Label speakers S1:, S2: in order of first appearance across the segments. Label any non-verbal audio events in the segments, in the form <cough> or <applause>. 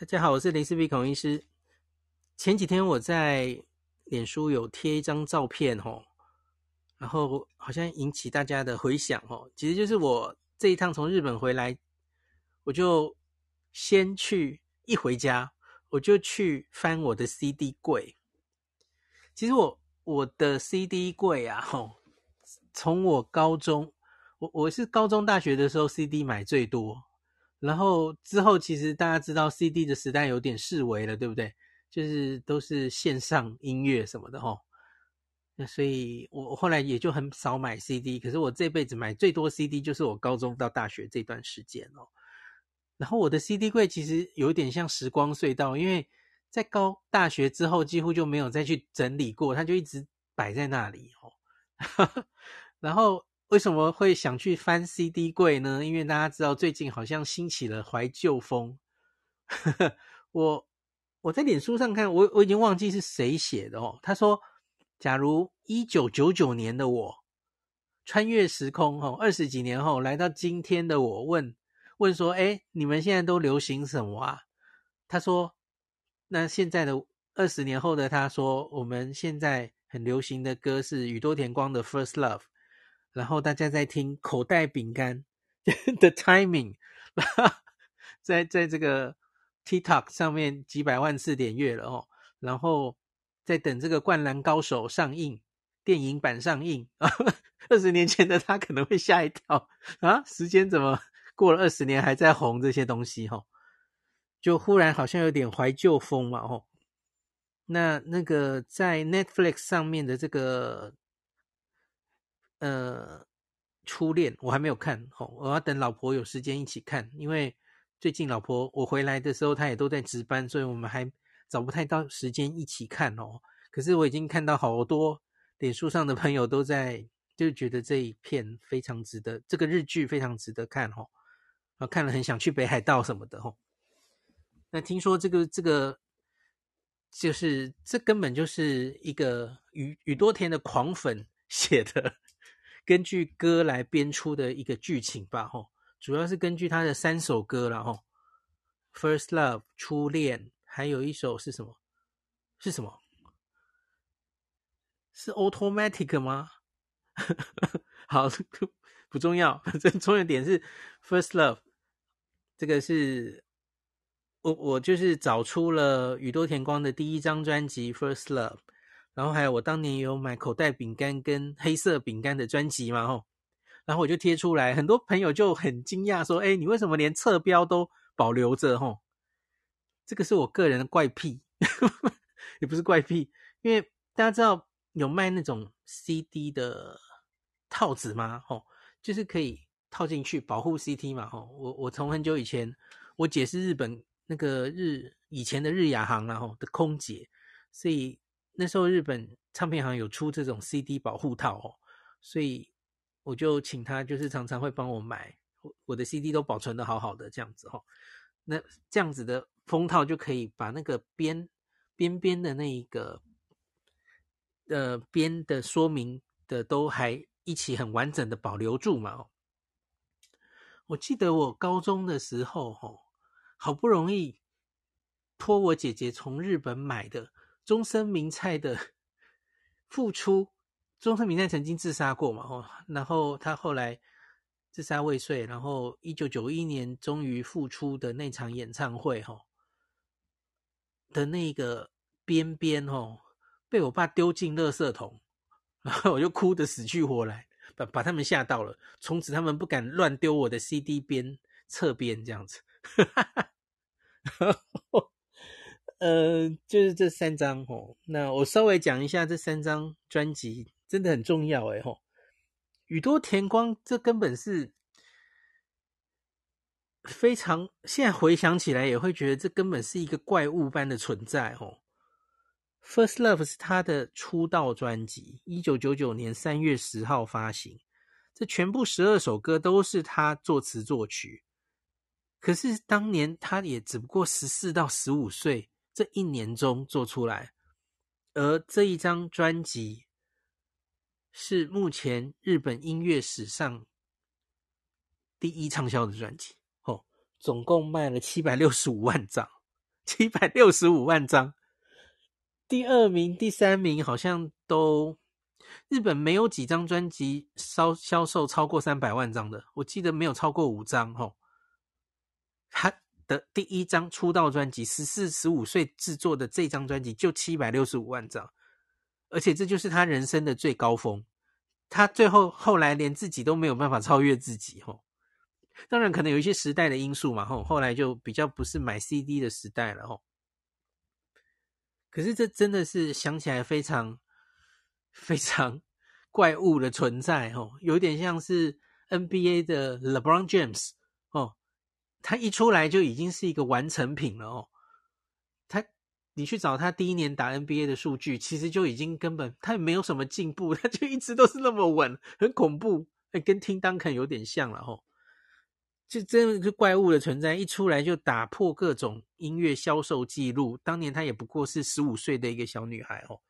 S1: 大家好，我是林思碧孔医师。前几天我在脸书有贴一张照片哦，然后好像引起大家的回响哦。其实就是我这一趟从日本回来，我就先去一回家，我就去翻我的 CD 柜。其实我我的 CD 柜啊，吼，从我高中，我我是高中大学的时候 CD 买最多。然后之后，其实大家知道 CD 的时代有点式微了，对不对？就是都是线上音乐什么的齁。那所以我后来也就很少买 CD。可是我这辈子买最多 CD 就是我高中到大学这段时间哦。然后我的 CD 柜其实有点像时光隧道，因为在高大学之后几乎就没有再去整理过，它就一直摆在那里哦。<laughs> 然后。为什么会想去翻 CD 柜呢？因为大家知道最近好像兴起了怀旧风。我我在脸书上看，我我已经忘记是谁写的哦。他说：“假如一九九九年的我穿越时空，哦，二十几年后来到今天的我，问问说，哎，你们现在都流行什么啊？”他说：“那现在的二十年后的他说，我们现在很流行的歌是宇多田光的《First Love》。”然后大家在听口袋饼干 <laughs> 的 timing，<laughs> 在在这个 TikTok 上面几百万次点阅了哦，然后在等这个《灌篮高手》上映电影版上映啊，<laughs> 二十年前的他可能会吓一跳啊，时间怎么过了二十年还在红这些东西哈，就忽然好像有点怀旧风嘛哦，那那个在 Netflix 上面的这个。呃，初恋我还没有看，吼，我要等老婆有时间一起看，因为最近老婆我回来的时候，她也都在值班，所以我们还找不太到时间一起看哦。可是我已经看到好多脸书上的朋友都在，就觉得这一片非常值得，这个日剧非常值得看哦，啊，看了很想去北海道什么的哦。那听说这个这个就是这根本就是一个宇宇多田的狂粉写的。根据歌来编出的一个剧情吧，吼，主要是根据他的三首歌了，吼，《First Love》初恋，还有一首是什么？是什么？是 Automatic 吗？<laughs> 好，不重要，<laughs> 这重要点是《First Love》，这个是我我就是找出了宇多田光的第一张专辑《First Love》。然后还有我当年有买口袋饼干跟黑色饼干的专辑嘛，吼，然后我就贴出来，很多朋友就很惊讶说：“哎，你为什么连侧标都保留着？”吼，这个是我个人的怪癖，<laughs> 也不是怪癖，因为大家知道有卖那种 CD 的套子吗？吼，就是可以套进去保护 CD 嘛，吼，我我从很久以前，我姐是日本那个日以前的日亚航然后的空姐，所以。那时候日本唱片行有出这种 CD 保护套哦，所以我就请他，就是常常会帮我买，我我的 CD 都保存的好好的这样子哦。那这样子的封套就可以把那个边边边的那一个呃边的说明的都还一起很完整的保留住嘛哦。我记得我高中的时候哦，好不容易托我姐姐从日本买的。中森明菜的 <laughs> 复出，中森明菜曾经自杀过嘛？哦，然后他后来自杀未遂，然后一九九一年终于复出的那场演唱会，哈的那个边边，哦，被我爸丢进垃圾桶，<laughs> 然后我就哭得死去活来，把把他们吓到了，从此他们不敢乱丢我的 CD 边侧边这样子。哈哈哈呃，就是这三张哦。那我稍微讲一下这三张专辑，真的很重要哎吼。宇多田光，这根本是非常，现在回想起来也会觉得这根本是一个怪物般的存在哦。First Love 是他的出道专辑，一九九九年三月十号发行，这全部十二首歌都是他作词作曲。可是当年他也只不过十四到十五岁。这一年中做出来，而这一张专辑是目前日本音乐史上第一畅销的专辑，哦，总共卖了七百六十五万张，七百六十五万张。第二名、第三名好像都日本没有几张专辑销销售超过三百万张的，我记得没有超过五张哦。他的第一张出道专辑，十四、十五岁制作的这张专辑就七百六十五万张，而且这就是他人生的最高峰。他最后后来连自己都没有办法超越自己哦。当然，可能有一些时代的因素嘛，吼，后来就比较不是买 CD 的时代了，吼。可是这真的是想起来非常非常怪物的存在，吼，有点像是 NBA 的 LeBron James，哦，他一出来就已经是一个完成品了，哦。他，你去找他第一年打 NBA 的数据，其实就已经根本他也没有什么进步，<laughs> 他就一直都是那么稳，很恐怖，跟听当肯有点像了，吼。就真的是怪物的存在，一出来就打破各种音乐销售记录。当年她也不过是十五岁的一个小女孩哦，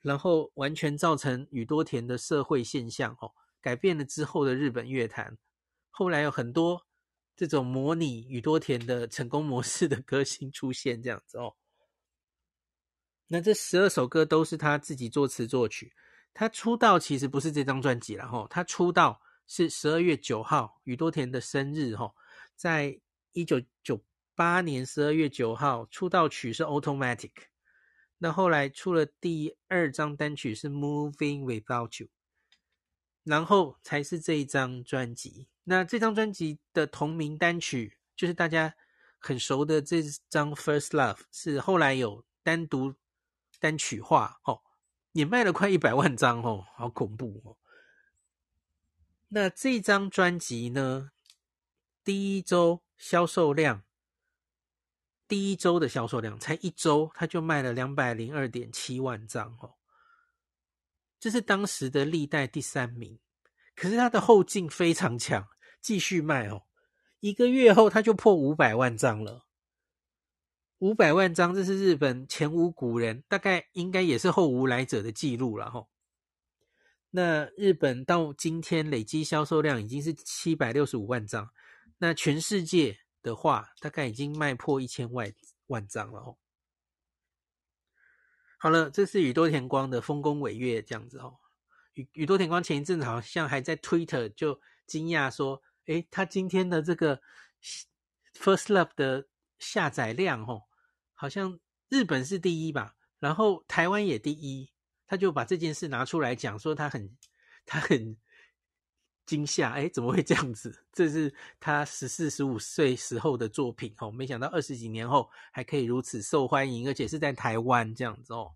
S1: 然后完全造成宇多田的社会现象哦，改变了之后的日本乐坛。后来有很多这种模拟宇多田的成功模式的歌星出现，这样子哦。那这十二首歌都是他自己作词作曲。他出道其实不是这张专辑了哈，他出道。是十二月九号，宇多田的生日哈，在一九九八年十二月九号出道曲是 Automatic，那后来出了第二张单曲是 Moving Without You，然后才是这一张专辑。那这张专辑的同名单曲就是大家很熟的这张 First Love，是后来有单独单曲化哦，也卖了快一百万张哦，好恐怖哦。那这张专辑呢，第一周销售量，第一周的销售量才一周，它就卖了两百零二点七万张哦，这是当时的历代第三名。可是它的后劲非常强，继续卖哦，一个月后它就破五百万张了。五百万张，这是日本前无古人，大概应该也是后无来者的记录了哈。那日本到今天累积销售量已经是七百六十五万张，那全世界的话，大概已经卖破一千万万张了哦。好了，这是宇多田光的丰功伟业这样子哦。宇宇多田光前一阵子好像还在 Twitter 就惊讶说，诶，他今天的这个 First Love 的下载量哦，好像日本是第一吧，然后台湾也第一。他就把这件事拿出来讲，说他很他很惊吓，哎，怎么会这样子？这是他十四十五岁时候的作品哦，没想到二十几年后还可以如此受欢迎，而且是在台湾这样子哦。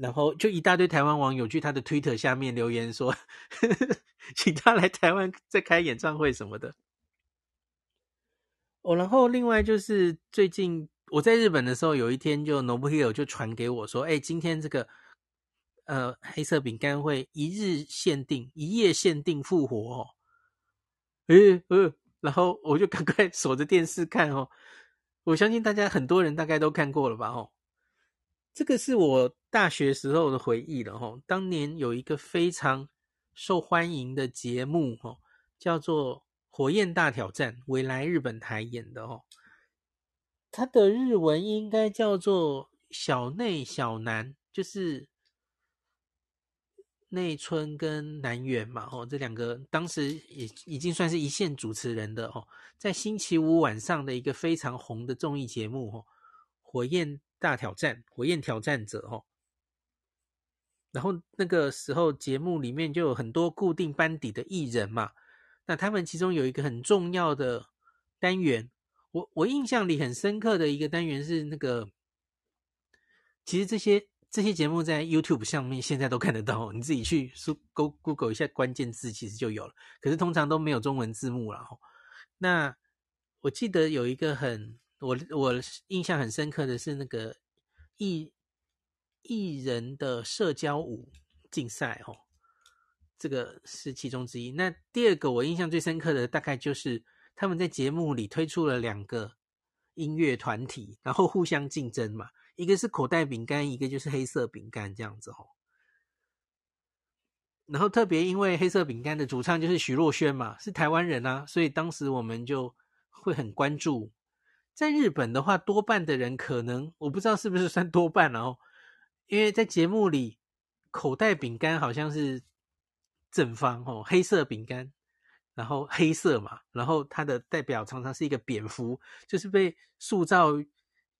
S1: 然后就一大堆台湾网友去他的推特下面留言说，呵 <laughs> 呵请他来台湾再开演唱会什么的。哦，然后另外就是最近。我在日本的时候，有一天就 Nobuhiro 就传给我说：“哎，今天这个呃黑色饼干会一日限定、一夜限定复活哦。”诶呃，然后我就赶快 <laughs> 守着电视看哦。我相信大家很多人大概都看过了吧？哦，这个是我大学时候的回忆了哦。当年有一个非常受欢迎的节目哦，叫做《火焰大挑战》，未来日本台演的哦。它的日文应该叫做小内小南，就是内村跟南原嘛，哦，这两个当时也已经算是一线主持人的哦，在星期五晚上的一个非常红的综艺节目哦，火焰大挑战，火焰挑战者哦，然后那个时候节目里面就有很多固定班底的艺人嘛，那他们其中有一个很重要的单元。我我印象里很深刻的一个单元是那个，其实这些这些节目在 YouTube 上面现在都看得到，你自己去搜 Google 一下关键字，其实就有了。可是通常都没有中文字幕了。那我记得有一个很我我印象很深刻的是那个艺艺人的社交舞竞赛哦，这个是其中之一。那第二个我印象最深刻的大概就是。他们在节目里推出了两个音乐团体，然后互相竞争嘛，一个是口袋饼干，一个就是黑色饼干这样子哦。然后特别因为黑色饼干的主唱就是徐若瑄嘛，是台湾人啊，所以当时我们就会很关注在日本的话，多半的人可能我不知道是不是算多半哦，因为在节目里，口袋饼干好像是正方哦，黑色饼干，然后黑色嘛，然后它的代表常常是一个蝙蝠，就是被塑造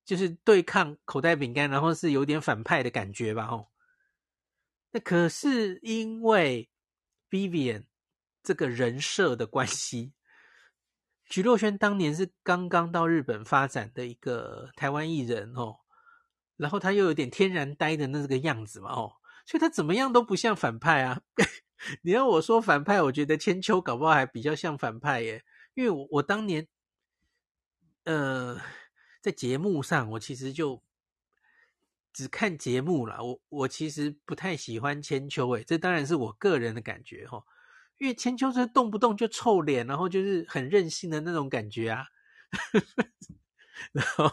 S1: 就是对抗口袋饼干，然后是有点反派的感觉吧哦。那可是因为 Vivian 这个人设的关系。徐若瑄当年是刚刚到日本发展的一个台湾艺人哦，然后他又有点天然呆的那个样子嘛哦，所以他怎么样都不像反派啊。<laughs> 你要我说反派，我觉得千秋搞不好还比较像反派耶，因为我我当年，呃，在节目上我其实就只看节目啦，我我其实不太喜欢千秋诶，这当然是我个人的感觉哈。因为千秋是动不动就臭脸，然后就是很任性的那种感觉啊，<laughs> 然后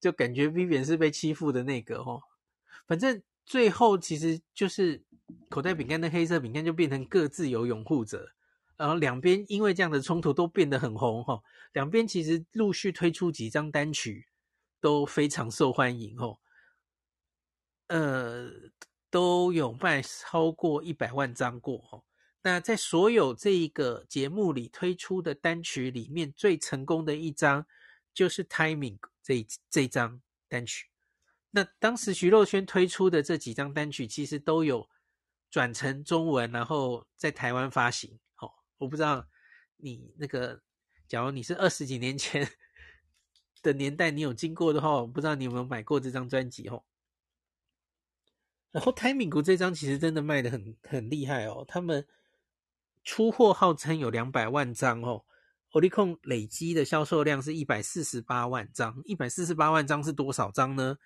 S1: 就感觉 Vivian 是被欺负的那个哦。反正最后其实就是口袋饼干跟黑色饼干就变成各自有拥护者，然后两边因为这样的冲突都变得很红哈。两边其实陆续推出几张单曲都非常受欢迎哦，呃，都有卖超过一百万张过哦。那在所有这一个节目里推出的单曲里面，最成功的一张就是《Timing》这这张单曲。那当时徐若瑄推出的这几张单曲，其实都有转成中文，然后在台湾发行。哦，我不知道你那个，假如你是二十几年前的年代，你有经过的话，我不知道你有没有买过这张专辑哦。然后《Timing》这张其实真的卖得很很厉害哦，他们。出货号称有两百万张哦，Oricon 累积的销售量是一百四十八万张，一百四十八万张是多少张呢？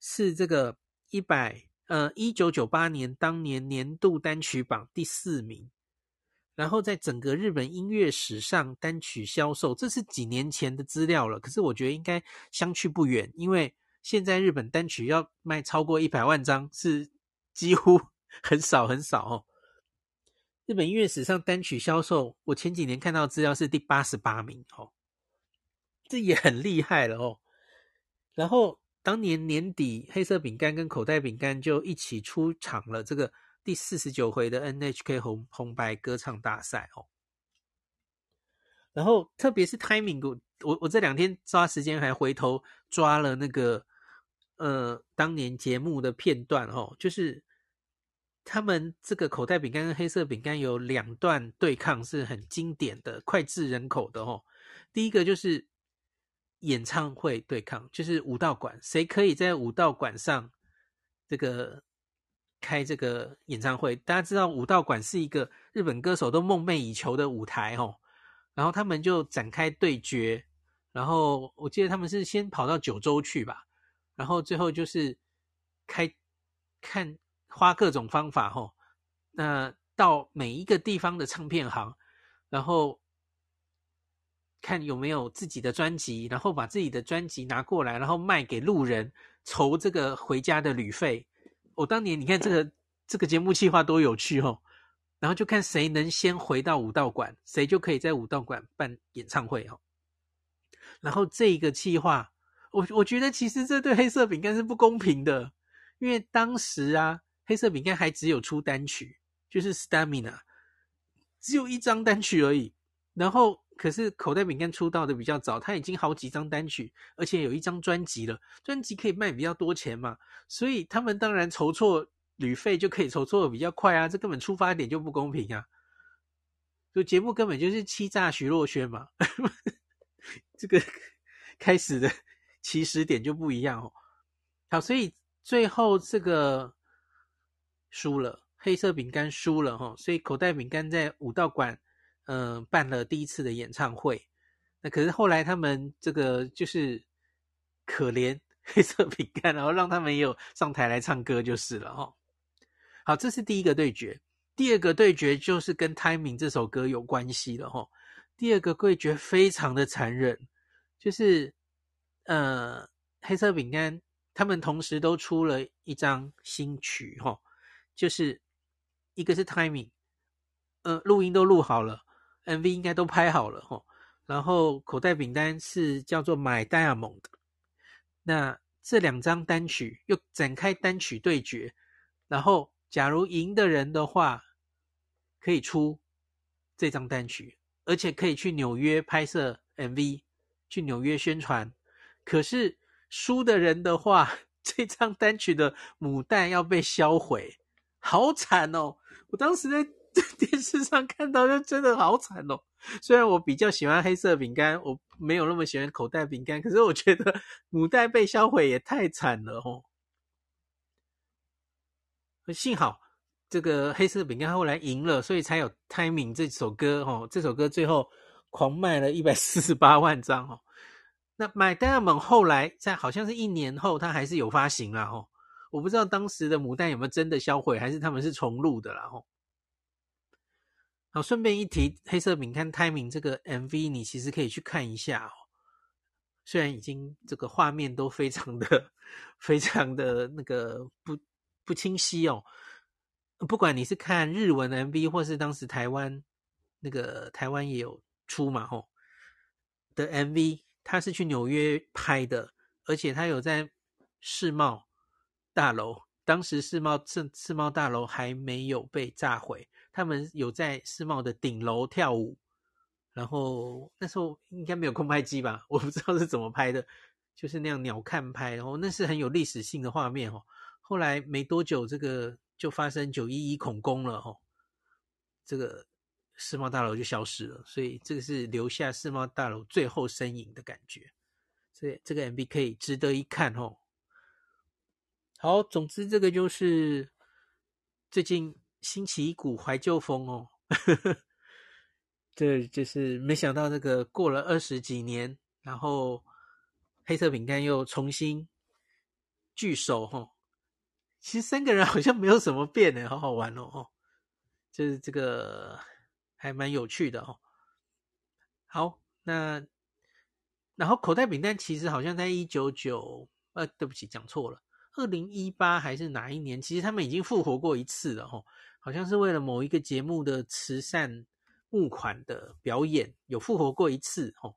S1: 是这个一百呃一九九八年当年年度单曲榜第四名，然后在整个日本音乐史上单曲销售，这是几年前的资料了，可是我觉得应该相去不远，因为现在日本单曲要卖超过一百万张是几乎 <laughs> 很少很少哦。日本音乐史上单曲销售，我前几年看到资料是第八十八名哦，这也很厉害了哦。然后当年年底，黑色饼干跟口袋饼干就一起出场了这个第四十九回的 NHK 红红白歌唱大赛哦。然后特别是 Timing，我我这两天抓时间还回头抓了那个呃当年节目的片段哦，就是。他们这个口袋饼干跟黑色饼干有两段对抗是很经典的、脍炙人口的哦。第一个就是演唱会对抗，就是武道馆，谁可以在武道馆上这个开这个演唱会？大家知道武道馆是一个日本歌手都梦寐以求的舞台哦。然后他们就展开对决，然后我记得他们是先跑到九州去吧，然后最后就是开看。花各种方法吼，那到每一个地方的唱片行，然后看有没有自己的专辑，然后把自己的专辑拿过来，然后卖给路人，筹这个回家的旅费。我当年你看这个这个节目计划多有趣哦，然后就看谁能先回到武道馆，谁就可以在武道馆办演唱会哦。然后这个计划，我我觉得其实这对黑色饼干是不公平的，因为当时啊。黑色饼干还只有出单曲，就是《Stamina》，只有一张单曲而已。然后，可是口袋饼干出道的比较早，他已经好几张单曲，而且有一张专辑了。专辑可以卖比较多钱嘛，所以他们当然筹措旅费就可以筹措的比较快啊。这根本出发点就不公平啊！就节目根本就是欺诈徐若瑄嘛，<laughs> 这个开始的起始点就不一样哦。好，所以最后这个。输了，黑色饼干输了哈，所以口袋饼干在武道馆，嗯、办了第一次的演唱会。那可是后来他们这个就是可怜黑色饼干，然后让他们也有上台来唱歌就是了哈。好，这是第一个对决。第二个对决就是跟《Timing》这首歌有关系了哈。第二个对决非常的残忍，就是呃，黑色饼干他们同时都出了一张新曲哈。就是一个是 timing，呃，录音都录好了，MV 应该都拍好了齁，然后口袋饼干是叫做 My Diamond。那这两张单曲又展开单曲对决，然后假如赢的人的话，可以出这张单曲，而且可以去纽约拍摄 MV，去纽约宣传。可是输的人的话，<laughs> 这张单曲的母带要被销毁，好惨哦！我当时在电视上看到，就真的好惨哦。虽然我比较喜欢黑色饼干，我没有那么喜欢口袋饼干，可是我觉得 <laughs> 母带被销毁也太惨了哦。幸好这个黑色饼干后来赢了，所以才有《Timing》这首歌哦。这首歌最后狂卖了一百四十八万张哦。那《My Diamond》后来在好像是一年后，它还是有发行啦哦。我不知道当时的母带有没有真的销毁，还是他们是重录的啦哦。好，顺便一提，黑色饼干 Timing 这个 MV，你其实可以去看一下哦。虽然已经这个画面都非常的、非常的那个不不清晰哦。不管你是看日文的 MV，或是当时台湾那个台湾也有出嘛吼的 MV，他是去纽约拍的，而且他有在世贸大楼，当时世贸世世贸大楼还没有被炸毁。他们有在世贸的顶楼跳舞，然后那时候应该没有空拍机吧？我不知道是怎么拍的，就是那样鸟瞰拍，然后那是很有历史性的画面哦。后来没多久，这个就发生九一一恐攻了哦，这个世贸大楼就消失了，所以这个是留下世贸大楼最后身影的感觉。所以这个 MV 可以值得一看哦。好，总之这个就是最近。兴起一股怀旧风哦，<laughs> 这就是没想到这个过了二十几年，然后黑色饼干又重新聚首哈。其实三个人好像没有什么变呢，好好玩哦，就是这个还蛮有趣的哦。好，那然后口袋饼干其实好像在一九九，呃，对不起，讲错了，二零一八还是哪一年？其实他们已经复活过一次了哦。好像是为了某一个节目的慈善募款的表演，有复活过一次哦。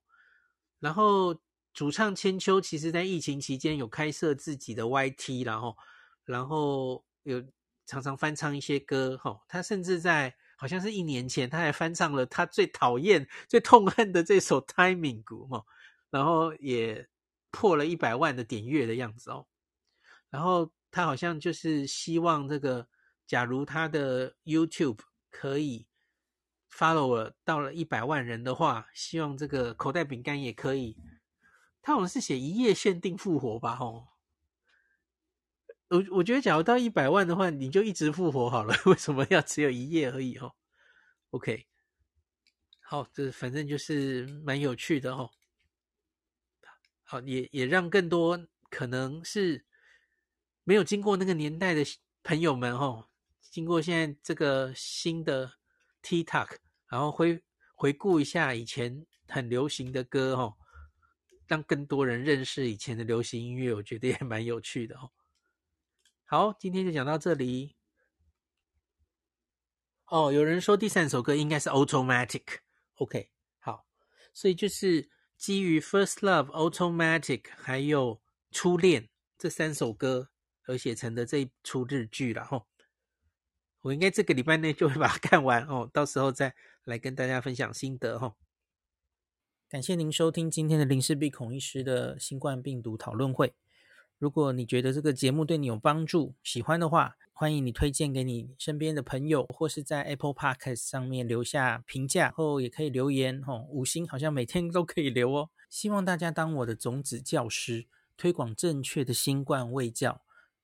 S1: 然后主唱千秋其实在疫情期间有开设自己的 YT，然后然后有常常翻唱一些歌哈。他甚至在好像是一年前，他还翻唱了他最讨厌、最痛恨的这首 Timing 鼓哈，然后也破了一百万的点阅的样子哦。然后他好像就是希望这个。假如他的 YouTube 可以 follow 到了一百万人的话，希望这个口袋饼干也可以。他好像是写一夜限定复活吧？吼，我我觉得假如到一百万的话，你就一直复活好了。<laughs> 为什么要只有一夜而已？哦，OK，好，这反正就是蛮有趣的哦。好，也也让更多可能是没有经过那个年代的朋友们哦。经过现在这个新的 TikTok，然后回回顾一下以前很流行的歌哦，让更多人认识以前的流行音乐，我觉得也蛮有趣的哦。好，今天就讲到这里。哦，有人说第三首歌应该是 Automatic，OK，好，所以就是基于 First Love、Automatic 还有初恋这三首歌而写成的这一出日剧了吼。我应该这个礼拜内就会把它 <laughs> 看完哦，到时候再来跟大家分享心得哈。感谢您收听今天的林氏璧孔医师的新冠病毒讨论会。如果你觉得这个节目对你有帮助，喜欢的话，欢迎你推荐给你身边的朋友，或是在 Apple Podcast 上面留下评价，后也可以留言哦。五星好像每天都可以留哦。希望大家当我的种子教师，推广正确的新冠卫教，